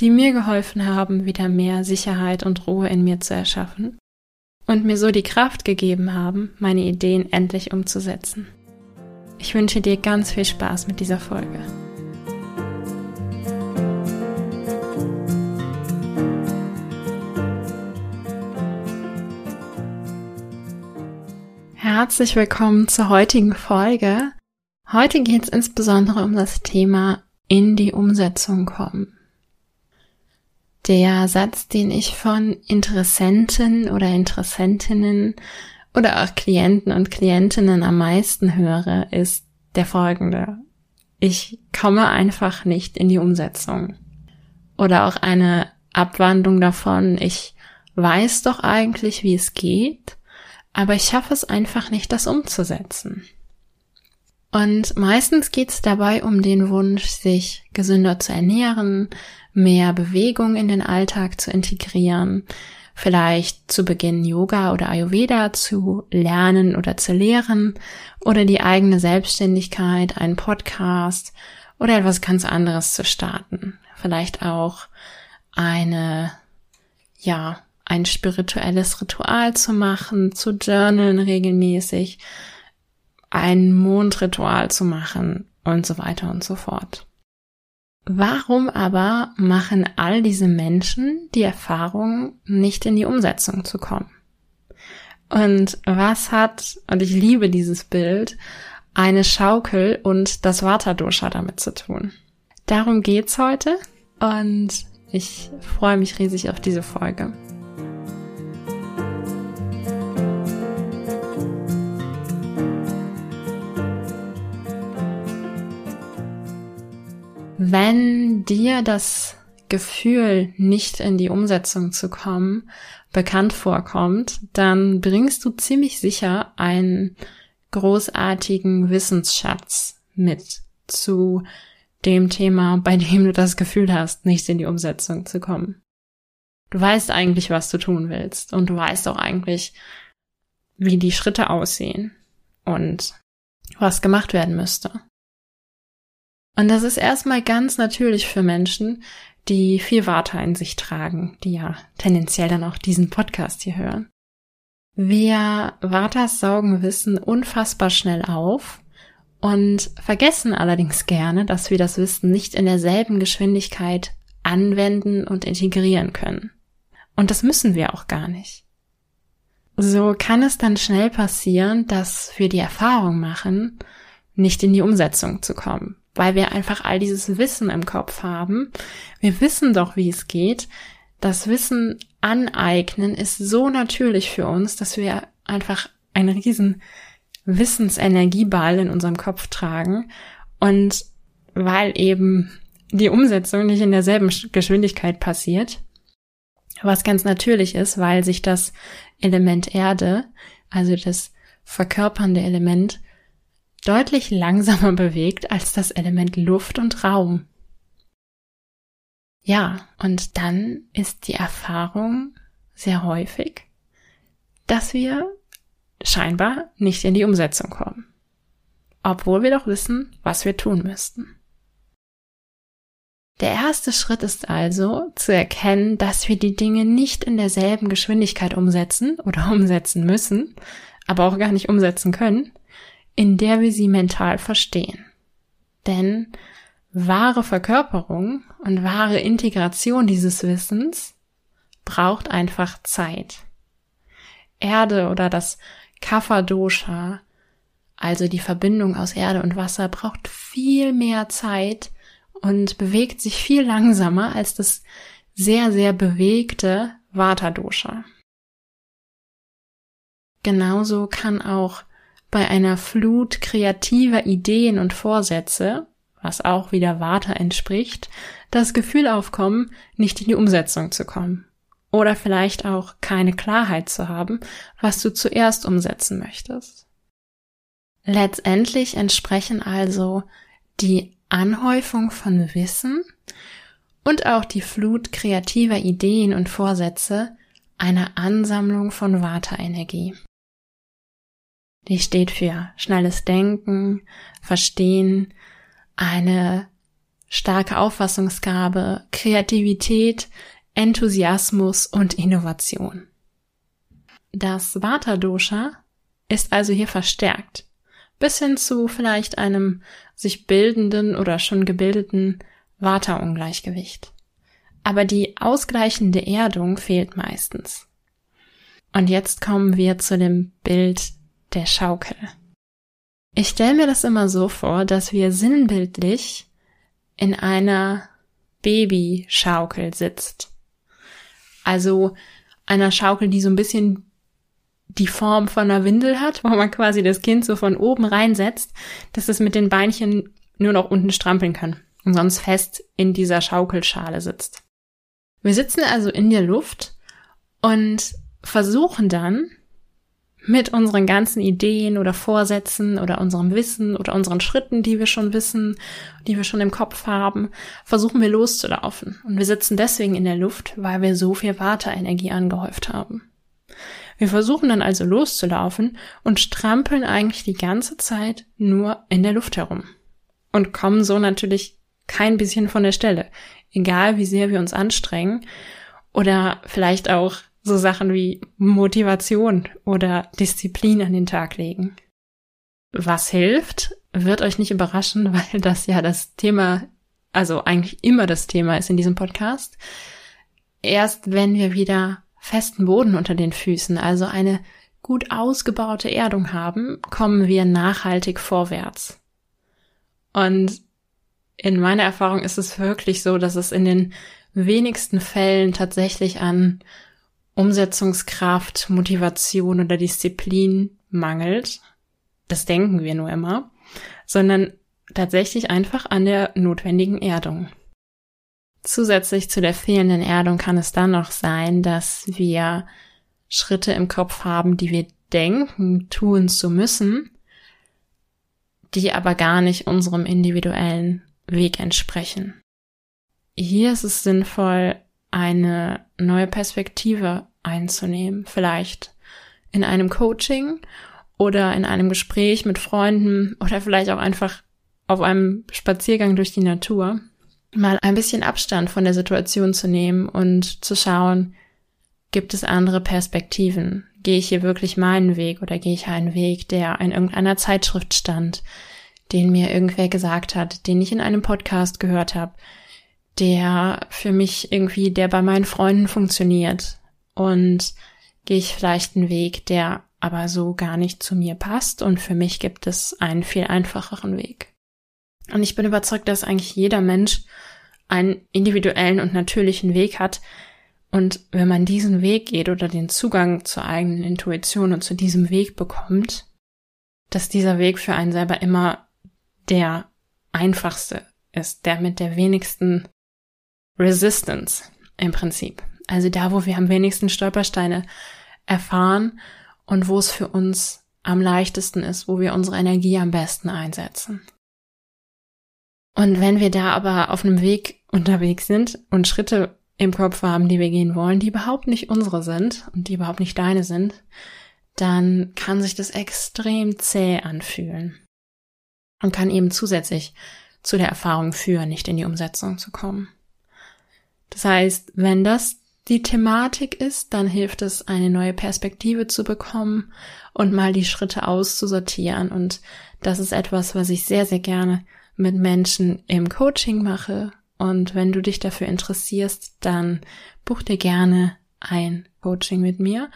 die mir geholfen haben, wieder mehr Sicherheit und Ruhe in mir zu erschaffen und mir so die Kraft gegeben haben, meine Ideen endlich umzusetzen. Ich wünsche dir ganz viel Spaß mit dieser Folge. Herzlich willkommen zur heutigen Folge. Heute geht es insbesondere um das Thema in die Umsetzung kommen. Der Satz, den ich von Interessenten oder Interessentinnen oder auch Klienten und Klientinnen am meisten höre, ist der folgende. Ich komme einfach nicht in die Umsetzung. Oder auch eine Abwandlung davon, ich weiß doch eigentlich, wie es geht, aber ich schaffe es einfach nicht, das umzusetzen. Und meistens geht es dabei um den Wunsch, sich gesünder zu ernähren, mehr Bewegung in den Alltag zu integrieren, vielleicht zu Beginn Yoga oder Ayurveda zu lernen oder zu lehren oder die eigene Selbstständigkeit, einen Podcast oder etwas ganz anderes zu starten. Vielleicht auch eine, ja, ein spirituelles Ritual zu machen, zu journalen regelmäßig, ein Mondritual zu machen und so weiter und so fort. Warum aber machen all diese Menschen die Erfahrung, nicht in die Umsetzung zu kommen? Und was hat, und ich liebe dieses Bild, eine Schaukel und das Vata-Dosha damit zu tun? Darum geht's heute und ich freue mich riesig auf diese Folge. Wenn dir das Gefühl, nicht in die Umsetzung zu kommen, bekannt vorkommt, dann bringst du ziemlich sicher einen großartigen Wissensschatz mit zu dem Thema, bei dem du das Gefühl hast, nicht in die Umsetzung zu kommen. Du weißt eigentlich, was du tun willst und du weißt auch eigentlich, wie die Schritte aussehen und was gemacht werden müsste. Und das ist erstmal ganz natürlich für Menschen, die viel Water in sich tragen, die ja tendenziell dann auch diesen Podcast hier hören. Wir Vatas saugen Wissen unfassbar schnell auf und vergessen allerdings gerne, dass wir das Wissen nicht in derselben Geschwindigkeit anwenden und integrieren können. Und das müssen wir auch gar nicht. So kann es dann schnell passieren, dass wir die Erfahrung machen, nicht in die Umsetzung zu kommen, weil wir einfach all dieses Wissen im Kopf haben. Wir wissen doch, wie es geht. Das Wissen aneignen ist so natürlich für uns, dass wir einfach einen riesen Wissensenergieball in unserem Kopf tragen und weil eben die Umsetzung nicht in derselben Geschwindigkeit passiert, was ganz natürlich ist, weil sich das Element Erde, also das verkörpernde Element, deutlich langsamer bewegt als das Element Luft und Raum. Ja, und dann ist die Erfahrung sehr häufig, dass wir scheinbar nicht in die Umsetzung kommen, obwohl wir doch wissen, was wir tun müssten. Der erste Schritt ist also zu erkennen, dass wir die Dinge nicht in derselben Geschwindigkeit umsetzen oder umsetzen müssen, aber auch gar nicht umsetzen können, in der wir sie mental verstehen. Denn wahre Verkörperung und wahre Integration dieses Wissens braucht einfach Zeit. Erde oder das Kapha-Dosha, also die Verbindung aus Erde und Wasser, braucht viel mehr Zeit und bewegt sich viel langsamer als das sehr, sehr bewegte Vata-Dosha. Genauso kann auch bei einer Flut kreativer Ideen und Vorsätze, was auch wieder Vata entspricht, das Gefühl aufkommen, nicht in die Umsetzung zu kommen oder vielleicht auch keine Klarheit zu haben, was du zuerst umsetzen möchtest. Letztendlich entsprechen also die Anhäufung von Wissen und auch die Flut kreativer Ideen und Vorsätze einer Ansammlung von Vata-Energie. Die steht für schnelles Denken, Verstehen, eine starke Auffassungsgabe, Kreativität, Enthusiasmus und Innovation. Das Vata-Dosha ist also hier verstärkt, bis hin zu vielleicht einem sich bildenden oder schon gebildeten Vata-Ungleichgewicht. Aber die ausgleichende Erdung fehlt meistens. Und jetzt kommen wir zu dem Bild der Schaukel. Ich stelle mir das immer so vor, dass wir sinnbildlich in einer Babyschaukel sitzt. Also einer Schaukel, die so ein bisschen die Form von einer Windel hat, wo man quasi das Kind so von oben reinsetzt, dass es mit den Beinchen nur noch unten strampeln kann und sonst fest in dieser Schaukelschale sitzt. Wir sitzen also in der Luft und versuchen dann mit unseren ganzen Ideen oder Vorsätzen oder unserem Wissen oder unseren Schritten, die wir schon wissen, die wir schon im Kopf haben, versuchen wir loszulaufen. Und wir sitzen deswegen in der Luft, weil wir so viel Warteenergie angehäuft haben. Wir versuchen dann also loszulaufen und strampeln eigentlich die ganze Zeit nur in der Luft herum. Und kommen so natürlich kein bisschen von der Stelle. Egal wie sehr wir uns anstrengen oder vielleicht auch so Sachen wie Motivation oder Disziplin an den Tag legen. Was hilft, wird euch nicht überraschen, weil das ja das Thema, also eigentlich immer das Thema ist in diesem Podcast. Erst wenn wir wieder festen Boden unter den Füßen, also eine gut ausgebaute Erdung haben, kommen wir nachhaltig vorwärts. Und in meiner Erfahrung ist es wirklich so, dass es in den wenigsten Fällen tatsächlich an Umsetzungskraft, Motivation oder Disziplin mangelt, das denken wir nur immer, sondern tatsächlich einfach an der notwendigen Erdung. Zusätzlich zu der fehlenden Erdung kann es dann noch sein, dass wir Schritte im Kopf haben, die wir denken, tun zu müssen, die aber gar nicht unserem individuellen Weg entsprechen. Hier ist es sinnvoll, eine neue Perspektive einzunehmen, vielleicht in einem Coaching oder in einem Gespräch mit Freunden oder vielleicht auch einfach auf einem Spaziergang durch die Natur, mal ein bisschen Abstand von der Situation zu nehmen und zu schauen, gibt es andere Perspektiven? Gehe ich hier wirklich meinen Weg oder gehe ich einen Weg, der in irgendeiner Zeitschrift stand, den mir irgendwer gesagt hat, den ich in einem Podcast gehört habe, der für mich irgendwie, der bei meinen Freunden funktioniert. Und gehe ich vielleicht einen Weg, der aber so gar nicht zu mir passt. Und für mich gibt es einen viel einfacheren Weg. Und ich bin überzeugt, dass eigentlich jeder Mensch einen individuellen und natürlichen Weg hat. Und wenn man diesen Weg geht oder den Zugang zur eigenen Intuition und zu diesem Weg bekommt, dass dieser Weg für einen selber immer der einfachste ist, der mit der wenigsten Resistance im Prinzip. Also da, wo wir am wenigsten Stolpersteine erfahren und wo es für uns am leichtesten ist, wo wir unsere Energie am besten einsetzen. Und wenn wir da aber auf einem Weg unterwegs sind und Schritte im Kopf haben, die wir gehen wollen, die überhaupt nicht unsere sind und die überhaupt nicht deine sind, dann kann sich das extrem zäh anfühlen und kann eben zusätzlich zu der Erfahrung führen, nicht in die Umsetzung zu kommen. Das heißt, wenn das die Thematik ist, dann hilft es, eine neue Perspektive zu bekommen und mal die Schritte auszusortieren. Und das ist etwas, was ich sehr, sehr gerne mit Menschen im Coaching mache. Und wenn du dich dafür interessierst, dann buch dir gerne ein Coaching mit mir.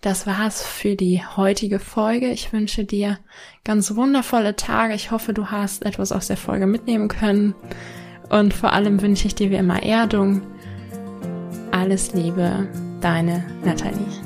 Das war's für die heutige Folge. Ich wünsche dir ganz wundervolle Tage. Ich hoffe, du hast etwas aus der Folge mitnehmen können. Und vor allem wünsche ich dir wie immer Erdung alles Liebe, deine Nathalie.